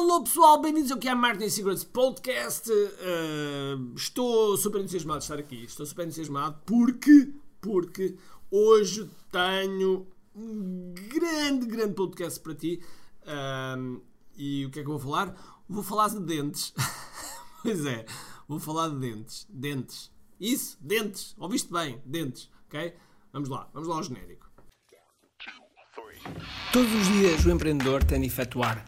Alô pessoal, bem-vindos ao que é Martin Secrets Podcast. Uh, estou super entusiasmado de estar aqui. Estou super entusiasmado porque, porque hoje tenho um grande, grande podcast para ti. Uh, e o que é que eu vou falar? Vou falar de dentes. pois é, vou falar de dentes. Dentes. Isso, dentes. Ouviste bem? Dentes. Ok? Vamos lá, vamos lá ao genérico. Todos os dias o empreendedor tem de efetuar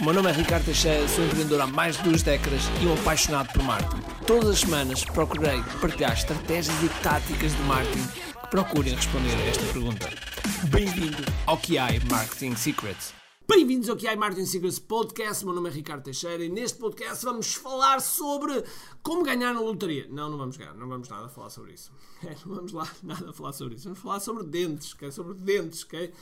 O meu nome é Ricardo Teixeira, sou empreendedor há mais de duas décadas e um apaixonado por marketing. Todas as semanas procurei partilhar estratégias e táticas de marketing que procurem responder a esta pergunta. Bem-vindo ao QI Marketing Secrets. Bem-vindos ao QI Marketing Secrets Podcast. Meu nome é Ricardo Teixeira e neste podcast vamos falar sobre como ganhar na lotaria. Não, não vamos ganhar, não vamos nada falar sobre isso. É, não vamos lá nada falar sobre isso. Vamos falar sobre dentes, ok? Sobre dentes, ok?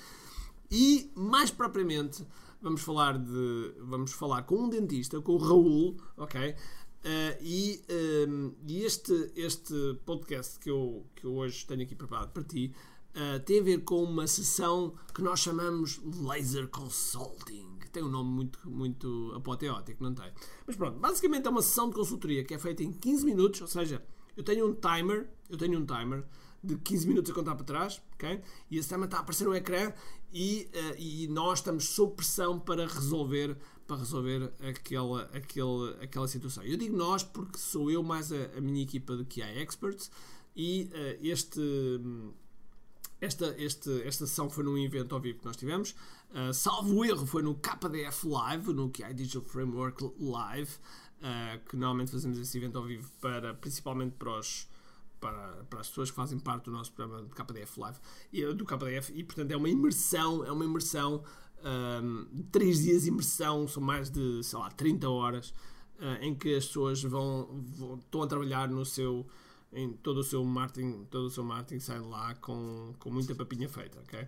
E mais propriamente vamos falar de vamos falar com um dentista, com o Raul, ok? Uh, e, um, ehm, e este, este podcast que eu, que eu hoje tenho aqui preparado para ti uh, tem a ver com uma sessão que nós chamamos Laser Consulting. Tem um nome muito, muito apoteótico, não tem? Mas pronto, basicamente é uma sessão de consultoria que é feita em 15 minutos, ou seja, eu tenho um timer, eu tenho um timer de 15 minutos a contar para trás, ok? E esse tema está a aparecer no ecrã e, uh, e nós estamos sob pressão para resolver para resolver aquela, aquela, aquela situação. Eu digo nós porque sou eu mais a, a minha equipa de QI Experts e uh, este, esta, este, esta sessão foi num evento ao vivo que nós tivemos. Uh, salvo erro, foi no KDF Live, no QI Digital Framework Live, uh, que normalmente fazemos esse evento ao vivo para, principalmente para os, para, para as pessoas que fazem parte do nosso programa de KDF Live, e, do KDF, e portanto é uma imersão, é uma imersão, um, três dias de imersão, são mais de, sei lá, 30 horas, uh, em que as pessoas vão, vão, estão a trabalhar no seu, em todo o seu marketing, todo o seu marketing sai lá com, com muita papinha feita, ok?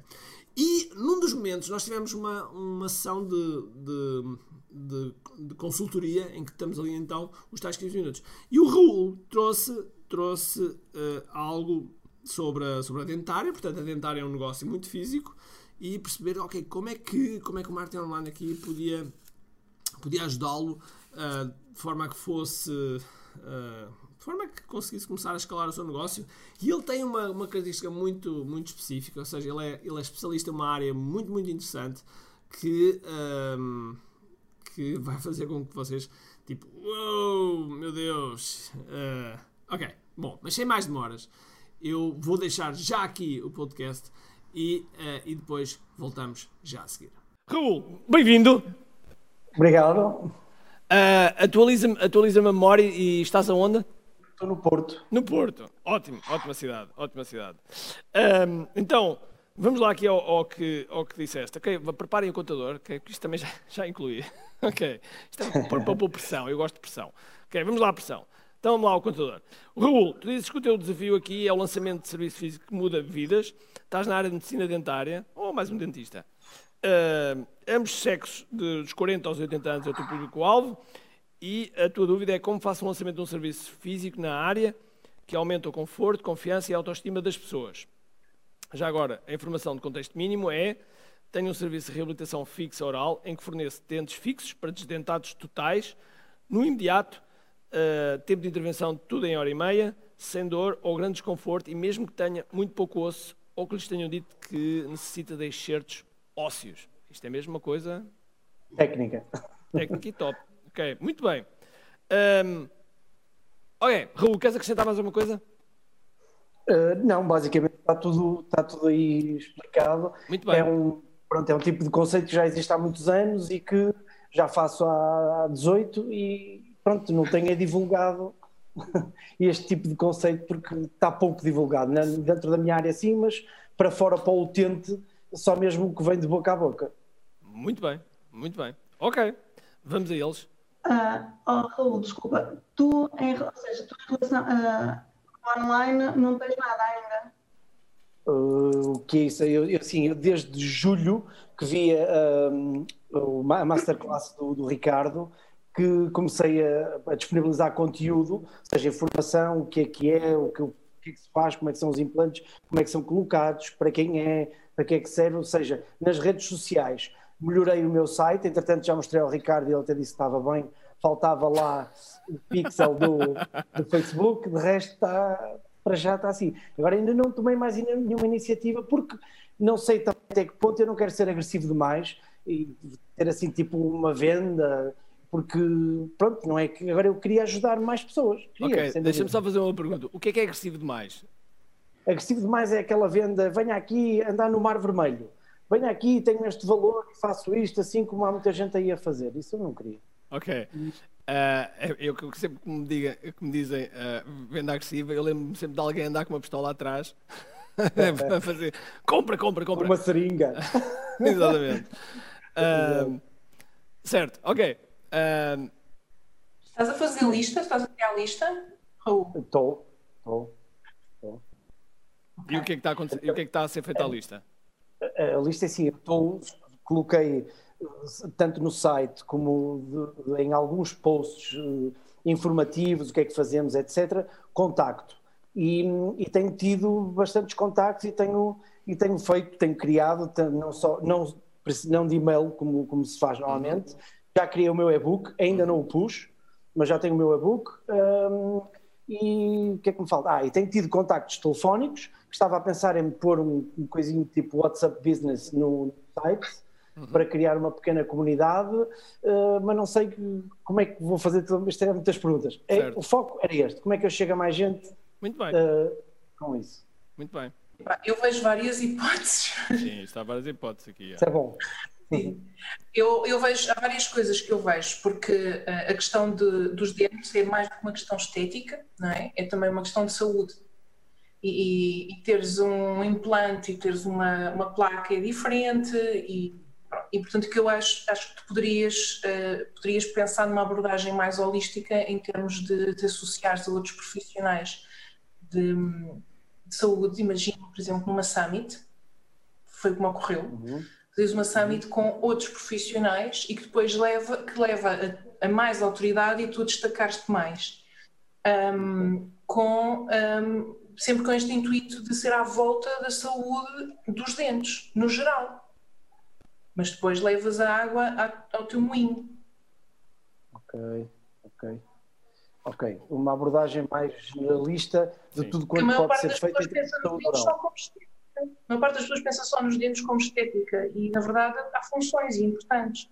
E num dos momentos nós tivemos uma, uma sessão de, de, de, de consultoria em que estamos ali então os tais 15 minutos. E o Raul trouxe trouxe uh, algo sobre a, sobre a dentária, portanto a dentária é um negócio muito físico e perceber, ok, como é que, como é que o marketing online aqui podia, podia ajudá-lo uh, de forma que fosse... Uh, de forma que conseguisse começar a escalar o seu negócio. E ele tem uma, uma característica muito, muito específica, ou seja, ele é, ele é especialista em uma área muito, muito interessante que, um, que vai fazer com que vocês, tipo, uou, meu Deus, uh, ok, Bom, mas sem mais demoras, eu vou deixar já aqui o podcast e, uh, e depois voltamos já a seguir. Raul, bem-vindo! Obrigado. Uh, Atualiza-me atualiza a memória e estás aonde? Estou no Porto. No Porto. Ótimo, ótima cidade, ótima cidade. Um, então, vamos lá aqui ao, ao, que, ao que disseste. Ok, preparem o contador, okay, isto também já, já incluí. ok, isto é para pôr pressão, eu gosto de pressão. Ok, vamos lá à pressão. Então vamos lá ao contador. Raul, tu dizes que o teu desafio aqui é o lançamento de serviço físico que muda vidas. Estás na área de medicina dentária, ou mais um dentista. Uh, ambos sexos, dos 40 aos 80 anos, é o teu público-alvo. E a tua dúvida é como faço o lançamento de um serviço físico na área que aumenta o conforto, confiança e autoestima das pessoas. Já agora, a informação de contexto mínimo é tenho um serviço de reabilitação fixa oral em que forneço dentes fixos para desdentados totais no imediato uh, tempo de intervenção tudo em hora e meia, sem dor ou grande desconforto, e mesmo que tenha muito pouco osso, ou que lhes tenham dito que necessita de excertos ósseos. Isto é mesmo uma coisa... Técnica. Técnica e top. Ok, muito bem. Um, ok, Raul, queres acrescentar mais alguma coisa? Uh, não, basicamente está tudo, está tudo aí explicado. Muito bem. É um, pronto, é um tipo de conceito que já existe há muitos anos e que já faço há 18 e pronto, não tenha divulgado este tipo de conceito porque está pouco divulgado né? dentro da minha área sim, mas para fora para o utente só mesmo o que vem de boca a boca. Muito bem, muito bem. Ok, vamos a eles. Uh, oh, Raul, desculpa, tu, em, ou seja, tu em relação uh, online não tens nada ainda? Uh, o que é isso? Eu, eu, assim, eu desde julho que via um, a masterclass do, do Ricardo que comecei a, a, disponibilizar conteúdo, seja, informação, o que é que é, o que, o que é que se faz, como é que são os implantes, como é que são colocados, para quem é, para que é que serve, ou seja, nas redes sociais. Melhorei o meu site, entretanto já mostrei ao Ricardo e ele até disse que estava bem, faltava lá o pixel do, do Facebook, de resto está, para já está assim. Agora ainda não tomei mais nenhuma iniciativa porque não sei até que ponto eu não quero ser agressivo demais e ter assim tipo uma venda porque pronto, não é que agora eu queria ajudar mais pessoas. Queria, ok, deixa-me só fazer uma pergunta. O que é que é agressivo demais? Agressivo demais é aquela venda, venha aqui andar no Mar Vermelho, venha aqui, tenho este valor e faço isto, assim como há muita gente aí a fazer. Isso eu não queria. Ok. Uh, eu, sempre que me, diga, que me dizem uh, venda agressiva, eu lembro-me sempre de alguém andar com uma pistola atrás para fazer compra, compra, compra. Uma seringa. Exatamente. Uh, certo, ok. Uh... Estás a fazer lista? Estás a criar a lista? Estou, estou. E o que é que está a, o que é que está a ser feita a lista? A, a lista é assim, eu coloquei tanto no site como de, de, em alguns posts uh, informativos, o que é que fazemos, etc., contacto. E, e, tenho tido bastantes contactos e tenho, e tenho feito, tenho criado, não, só, não, não de e-mail como, como se faz normalmente, uhum já criei o meu e-book, ainda não o pus, mas já tenho o meu e-book. Um, e o que é que me falta? Ah, e tenho tido contactos telefónicos, estava a pensar em pôr um, um coisinho tipo WhatsApp Business no site, uhum. para criar uma pequena comunidade, uh, mas não sei que, como é que vou fazer tudo isto. É muitas perguntas. É, o foco era este: como é que eu chego a mais gente Muito bem. Uh, com isso? Muito bem. Eu vejo várias hipóteses. Sim, está várias hipóteses aqui. Isso é bom. Sim. Eu, eu vejo, há várias coisas que eu vejo, porque uh, a questão de, dos dentes é mais do que uma questão estética, não é? É também uma questão de saúde. E, e, e teres um implante e teres uma, uma placa é diferente e, e portanto que eu acho, acho que tu poderias, uh, poderias pensar numa abordagem mais holística em termos de te associares a outros profissionais de, de saúde, imagino, por exemplo, numa summit, foi como ocorreu, uhum fazes uma summit com outros profissionais e que depois leva, que leva a, a mais autoridade e tu a destacares-te mais. Um, com, um, sempre com este intuito de ser à volta da saúde dos dentes, no geral. Mas depois levas a água ao teu moinho. Ok, ok. Ok, uma abordagem mais generalista de Sim. tudo quanto pode ser feito em saúde oral a maior parte das pessoas pensa só nos dentes como estética e, na verdade, há funções importantes,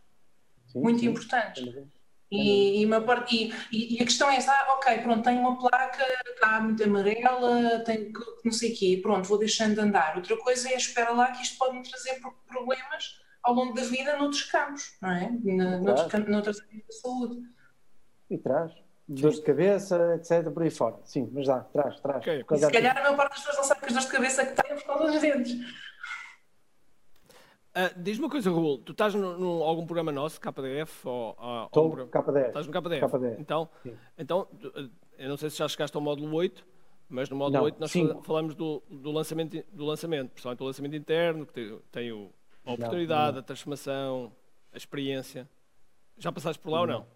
sim, muito sim. importantes. E, e, parte, e, e, a questão é essa, ah, ok, pronto, tenho uma placa, está muito amarela, tenho que, não sei o quê, pronto, vou deixando de andar. Outra coisa é, espera lá que isto pode me trazer problemas ao longo da vida noutros campos, não é? Na, noutros, noutras áreas da saúde. E traz dores de cabeça, etc, por aí fora. Sim, mas dá, traz, traz. Okay. Se calhar a maior parte das pessoas não sabe que as dores de cabeça que têm por causa dos dentes. Uh, Diz-me uma coisa, Raul, tu estás em algum programa nosso, KDF? Ou, uh, Estou no KDF. Estás no KDF? KDF. Então, então, eu não sei se já chegaste ao módulo 8, mas no módulo não, 8 nós sim. falamos do, do, lançamento, do lançamento, principalmente o lançamento interno, que tem, tem o, a oportunidade, não, não. a transformação, a experiência. Já passaste por lá ou não?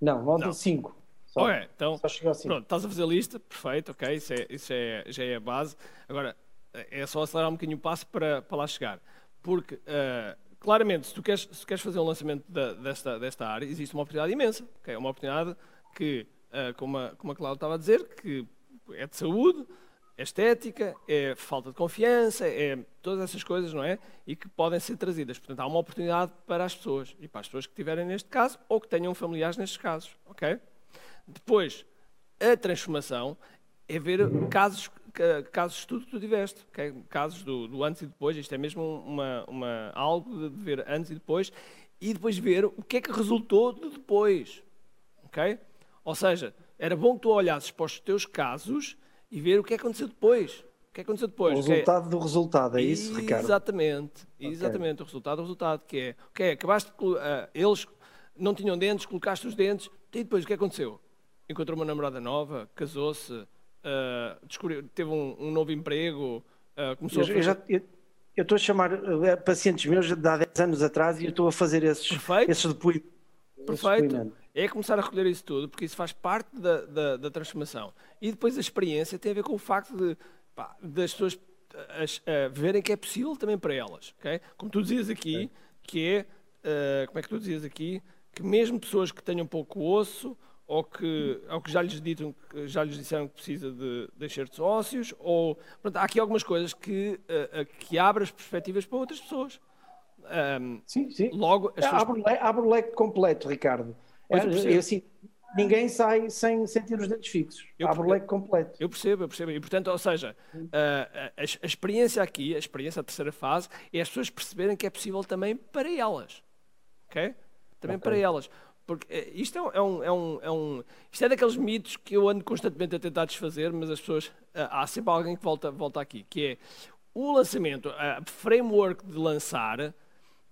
Não, módulo 5. Só, okay, então, assim. pronto, estás a fazer a lista, perfeito, ok, isso, é, isso é, já é a base. Agora, é só acelerar um bocadinho o passo para, para lá chegar. Porque, uh, claramente, se tu queres, se queres fazer um lançamento da, desta, desta área, existe uma oportunidade imensa. Okay? É uma oportunidade que, uh, como, a, como a Cláudia estava a dizer, que é de saúde, é estética, é falta de confiança, é todas essas coisas, não é? E que podem ser trazidas. Portanto, há uma oportunidade para as pessoas e para as pessoas que estiverem neste caso ou que tenham familiares nestes casos, ok? Depois, a transformação é ver casos, casos de estudo que tu tiveste, okay? casos do, do, antes e depois, isto é mesmo uma, uma, algo de ver antes e depois, e depois ver o que é que resultou de depois. Okay? Ou seja, era bom que tu olhasses para os teus casos e ver o que é que aconteceu depois. O que é que aconteceu depois? O resultado do resultado, é isso, Ricardo? Exatamente, exatamente, okay. o resultado do resultado, que é, ok, acabaste, uh, eles não tinham dentes, colocaste os dentes, e depois o que aconteceu? Encontrou uma namorada nova, casou-se, uh, descobriu, teve um, um novo emprego, uh, começou eu, a fazer... eu, já, eu, estou a chamar uh, pacientes meus de há 10 anos atrás e eu estou a fazer esses, Perfeito. esses depoimentos. Perfeito. É começar a recolher isso tudo, porque isso faz parte da, da, da transformação. E depois a experiência tem a ver com o facto de, pá, das pessoas as, verem que é possível também para elas. Okay? Como tu dizias aqui, que é, uh, como é que tu dizias aqui, que mesmo pessoas que tenham pouco osso, ou que, ou que já, lhes ditam, já lhes disseram que precisa de, de enxertos ósseos, ou pronto, há aqui algumas coisas que, uh, que abrem as perspectivas para outras pessoas. Um, sim, sim. Logo, as pessoas... abre, o leque, abre o leque completo, Ricardo. É, é, assim, ninguém sai sem sentir os dentes fixos. Eu, Abre o leque completo. Eu percebo, eu percebo. E, portanto, ou seja, a, a, a, experiência aqui, a experiência, a terceira fase, é as pessoas perceberem que é possível também para elas. Ok? Também okay. para elas. Porque eh, isto é um, é, um, é um. Isto é daqueles mitos que eu ando constantemente a tentar desfazer, mas as pessoas. Eh, há sempre alguém que volta, volta aqui, que é o lançamento, a framework de lançar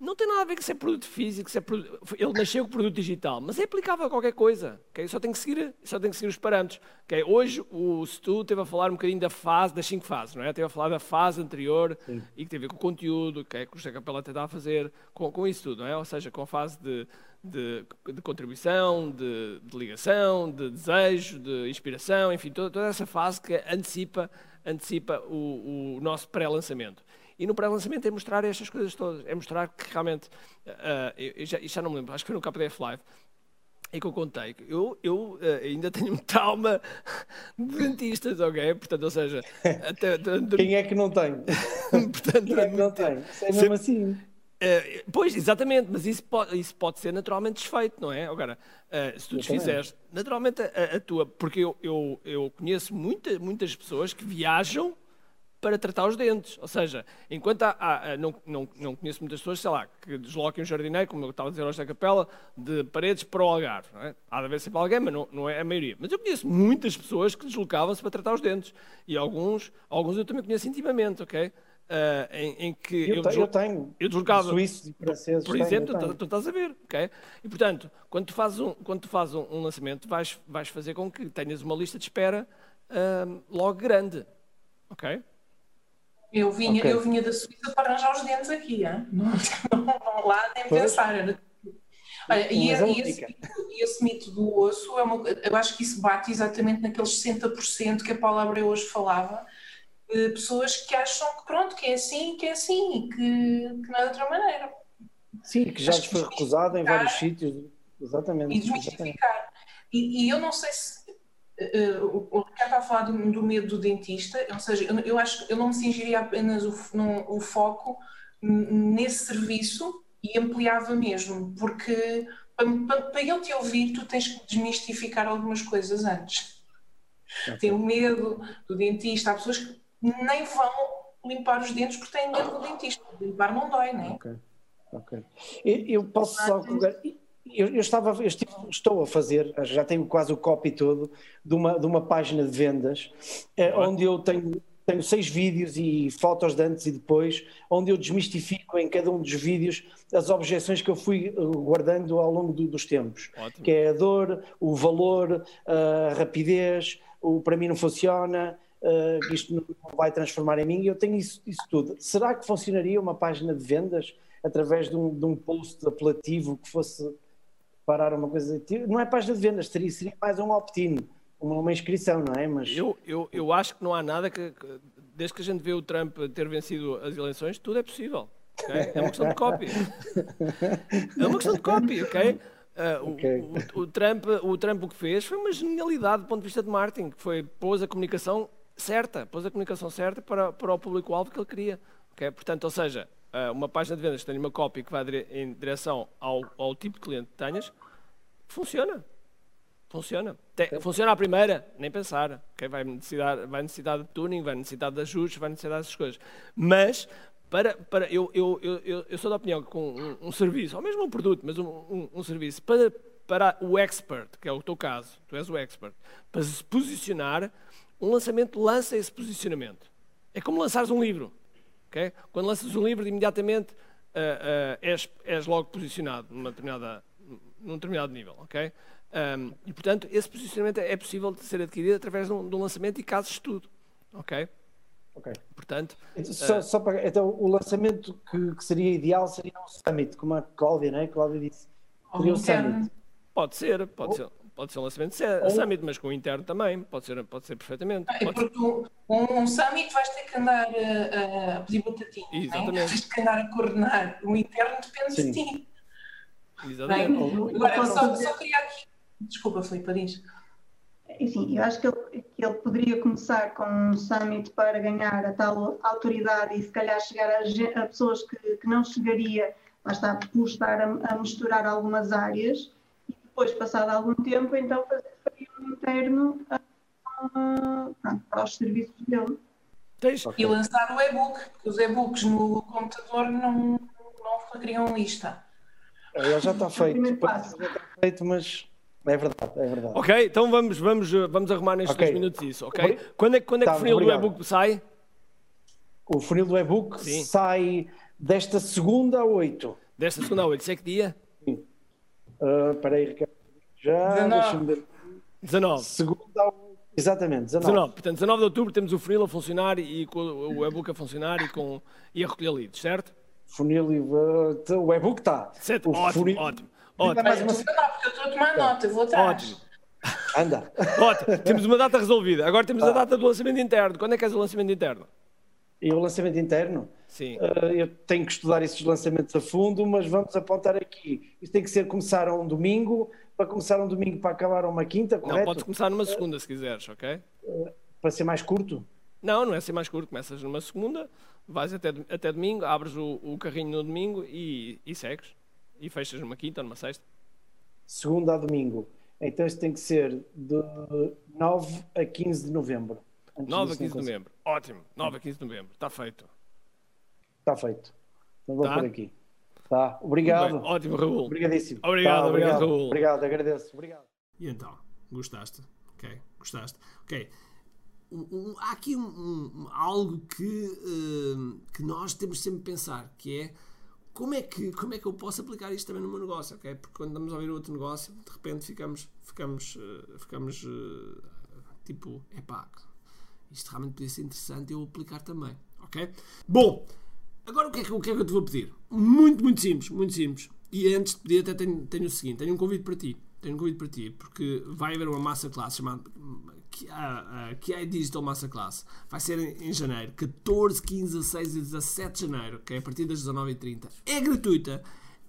não tem nada a ver com ser produto físico, ser produto... ele nasceu com produto digital, mas é aplicável a qualquer coisa. Okay? Só, tem que seguir, só tem que seguir os parâmetros. Okay? Hoje o Stu esteve a falar um bocadinho da fase, das cinco fases, não é? Esteve a falar da fase anterior Sim. e que tem a ver com o conteúdo, okay? que o José Capela tentava fazer com, com isso tudo, não é? Ou seja, com a fase de, de, de contribuição, de, de, ligação, de desejo, de inspiração, enfim, toda, toda essa fase que antecipa, antecipa o, o nosso pré-lançamento. E no pré-lançamento é mostrar estas coisas todas, é mostrar que realmente, uh, eu, já, já não me lembro, acho que foi no KDF Live, é que eu contei eu, eu uh, ainda tenho muita alma de dentistas, ok? Portanto, ou seja, até, quem é que não tem? Portanto, quem é que não tem? Isso é mesmo sempre, assim. Uh, pois, exatamente, mas isso pode, isso pode ser naturalmente desfeito, não é? Agora, uh, se tu desfizeres, naturalmente a, a, tua, porque eu, eu, eu conheço muita, muitas pessoas que viajam para tratar os dentes. Ou seja, enquanto há, há, não, não, não conheço muitas pessoas, sei lá, que desloquem um jardineiro, como eu estava a dizer hoje da capela, de paredes para o Algarve. É? Há de haver sempre alguém, mas não, não é a maioria. Mas eu conheço muitas pessoas que deslocavam-se para tratar os dentes. E alguns, alguns eu também conheço intimamente, ok? Uh, em, em, que eu, eu, deslo... eu tenho eu deslocava suíços e franceses por exemplo tu, tu, estás a ver ok e portanto quando tu fazes um quando tu fazes um, um lançamento vais vais fazer com que tenhas uma lista de espera uh, logo grande ok eu vinha, okay. eu vinha da Suíça para arranjar os dentes aqui, hein? Não, não lá nem pois. pensar. Olha, e, é e, esse, esse, mito do osso, é uma, eu acho que isso bate exatamente naqueles 60% que a Paula Abreu hoje falava, de pessoas que acham que pronto, que é assim, que é assim, e que, que não é de outra maneira. Sim, que já lhes foi recusado em vários sítios. Exatamente. E desmistificar. E, e eu não sei se Uh, o Ricardo está a falar do, do, medo do dentista, ou seja, eu, eu acho que eu não me cingiria apenas o, no, o foco nesse serviço e ampliava mesmo, porque para, para, ele te ouvir, tu tens que desmistificar algumas coisas antes. Okay. Tem o medo do dentista, há pessoas que nem vão limpar os dentes porque têm medo do dentista. Limpar não dói, não é? Ok. okay. Eu, eu posso só eu, eu, estava, eu estive, estou a fazer, já tenho quase o copy todo, de uma, de uma página de vendas, eh, onde eu tenho, tenho seis vídeos e fotos de antes e depois, onde eu desmistifico em cada um dos vídeos as objeções que eu fui eh, guardando ao longo do, dos tempos, Ótimo. que é a dor, o valor, a rapidez, o para mim não funciona, uh, isto não vai transformar em mim, e eu tenho isso, isso tudo. Será que funcionaria uma página de vendas através de um, de um post apelativo que fosse parar uma coisa. Não é página de vendas, seria, seria mais um opt-in, uma, uma, inscrição, não é? Mas... Eu, eu, eu acho que não há nada que, desde que a gente vê o Trump ter vencido as eleições, tudo é possível. Okay? É uma questão de copy. É uma questão de copy, ok? Uh, okay. O, o, o, Trump, o Trump o que fez foi uma genialidade do ponto de vista de marketing, que foi pôs a comunicação certa, pôs a comunicação certa para, para o público-alvo que ele queria. Okay? Portanto, ou seja, uma página de vendas que tenha uma cópia que vá em direção ao, ao tipo de cliente que tenhas, funciona. Funciona. Tem, funciona à primeira, nem pensar. Okay? Vai, necessitar, vai necessitar de tuning, vai necessitar de ajustes, vai necessitar dessas coisas. Mas, para, para, eu, eu, eu, eu sou da opinião que com um, um serviço, ou mesmo um produto, mas um, um, um serviço, para, para o expert, que é o teu caso, tu és o expert, para se posicionar, um lançamento lança esse posicionamento. É como lançares um livro. Okay? Quando lanças um livro, imediatamente uh, uh, és, és, logo posicionado numa determinada, num determinado nível, ok? Um, e portanto, esse posicionamento é possível de ser adquirido através de um, de um lançamento e casos de estudo, ok? Ok. Portanto, Só, só para, então, o lançamento que, que seria ideal seria um summit, como a Cláudia, né? Cláudia disse. Seria o interno. summit. pode ser, pode ser, pode ser um lançamento de se- summit, mas com o interno também, pode ser, pode ser perfeitamente. É Pode ser- porque um, um summit vais ter que andar a, a pedir batatinha. é? Exatamente. Tens que andar a coordenar. O interno depende Sim. de ti. Bem, Exatamente. Eu agora, só, só queria aqui. Desculpa, Filipe, diz. Enfim, eu acho que ele, que ele poderia começar com um summit para ganhar a tal autoridade e se calhar chegar a, a pessoas que, que não chegaria, lá está, por estar a, a misturar algumas áreas depois, passado algum tempo, então fazer faria um interno ah, ah, pronto, para os serviços dele. Tens, E lançar o e-book, porque os e-books no computador não, não criam lista. Ele já está feito, passo. que já está feito, mas é verdade, é verdade. Ok, então vamos, vamos, vamos arrumar nestes Ok. dois minutos isso, ok? Quando é, que- quando é que Tá, o funil do obrigado. e-book sai? O funil do e-book Sim. sai desta segunda a 8. Desta segunda a 8, sei que dia? Uh, Espera aí, Ricardo. Já, 19. deixa-me ver. 19. Segunda a 8. Exatamente, 19. 19. Portanto, 19 de outubro temos o funil a funcionar e com o e-book a funcionar e, com, e a recolher leads, certo? Funil e uh, o e-book está. Certo? O Ótimo, funil- ótimo. Ainda Ótimo, mais uma- eu estou a tomar nota, eu vou atrás. ótimo. Anda. ótimo. Temos uma data resolvida. Agora temos a Ah. data do lançamento interno. Quando é que és o lançamento interno? E o lançamento interno? Sim. Uh, eu tenho que estudar esses lançamentos a fundo, mas vamos apontar aqui. Isso tem que ser começar a um domingo, para começar um domingo para acabar uma quinta, Não, correto? podes começar numa segunda se quiseres, ok? Para ser mais curto? Não, não é ser mais curto. Começas numa segunda, vais até, até domingo, abres o, o carrinho no domingo e, e segues. E fechas numa quinta ou numa sexta. Segunda a domingo. Então isso tem que ser de 9 a 15 de novembro. Antes 9 a disso não 15 de novembro. Ótimo. 9 a 15 de novembro. Está feito. Está feito. Então vou Tá? por aqui. Tá. Obrigado. Bem, ótimo, Raul. Obrigadíssimo. Obrigado, Tá, obrigado, Raul. Obrigado, agradeço. Obrigado. E então, gostaste? Ok, gostaste? Ok. Um- um- há aqui um- um- algo que, hum, que nós temos sempre de pensar, que é como é, que, como é que eu posso aplicar isto também no meu negócio, ok? Porque quando estamos a ouvir outro negócio, de repente ficamos, ficamos, eh, ficamos eh, tipo, epá, isto realmente podia ser interessante eu aplicar também, ok? Bom, agora o que, é que, o que é que eu te vou pedir? Muito, muito simples, muito simples. E antes de pedir, até tenho, tenho o seguinte: tenho um convite para ti. Tenho um convite para ti, porque vai haver uma masterclass chamada QI Digital Masterclass. Vai ser em, em janeiro, 14, 15, 16 e 17 de janeiro, ok? A partir das 19h30. É gratuita,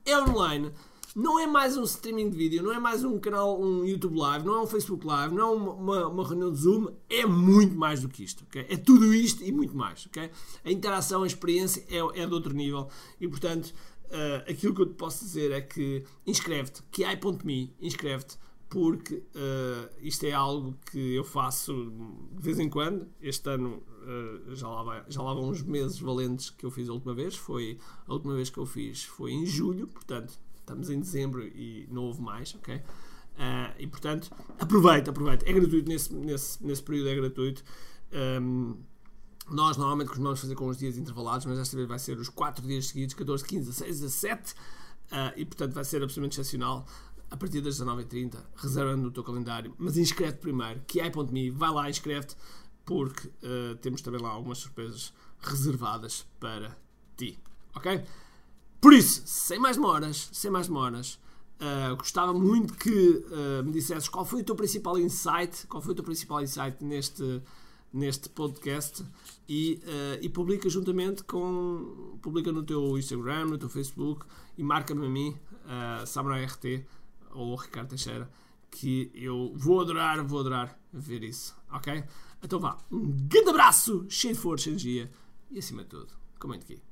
é online. Não é mais um streaming de vídeo, não é mais um canal, um YouTube Live, não é um Facebook Live, não é uma, uma, uma reunião de Zoom, é muito mais do que isto, ok? É tudo isto e muito mais, ok? A interação, a experiência é, é de outro nível e, portanto, eh, aquilo que eu te posso dizer é que inscreve-te, QI.me, inscreve-te, porque eh, isto é algo que eu faço de vez em quando. Este ano eh, já, lá vai, já lá vão uns meses valentes que eu fiz a última vez. Foi, a última vez que eu fiz foi em julho, portanto, estamos em dezembro e não houve mais, ok? Ah, e portanto, aproveita, aproveita. É gratuito nesse, nesse, nesse período, é gratuito. Ahm, nós normalmente costumamos fazer com os dias intervalados, mas esta vez vai ser os 4 dias seguidos, 14, 15, 16, 17. ah, e portanto vai ser absolutamente excepcional. A partir das 19h30, reserva no teu calendário, mas inscreve-te primeiro, QI.me, vai lá, inscreve-te, porque ah, temos também lá algumas surpresas reservadas para ti, ok? Por isso, sem mais demoras, sem mais demoras, ah, gostava muito que ah, me dissesses qual foi o teu principal insight, qual foi o teu principal insight neste, neste podcast e, ah, e publica juntamente com, publica no teu Instagram, no teu Facebook e marca-me a mim, uh, Samurai RT ou Ricardo Teixeira, que eu vou adorar, vou adorar ver isso, ok? Então vá, um grande abraço, cheio de força, energia e acima de tudo, comente aqui.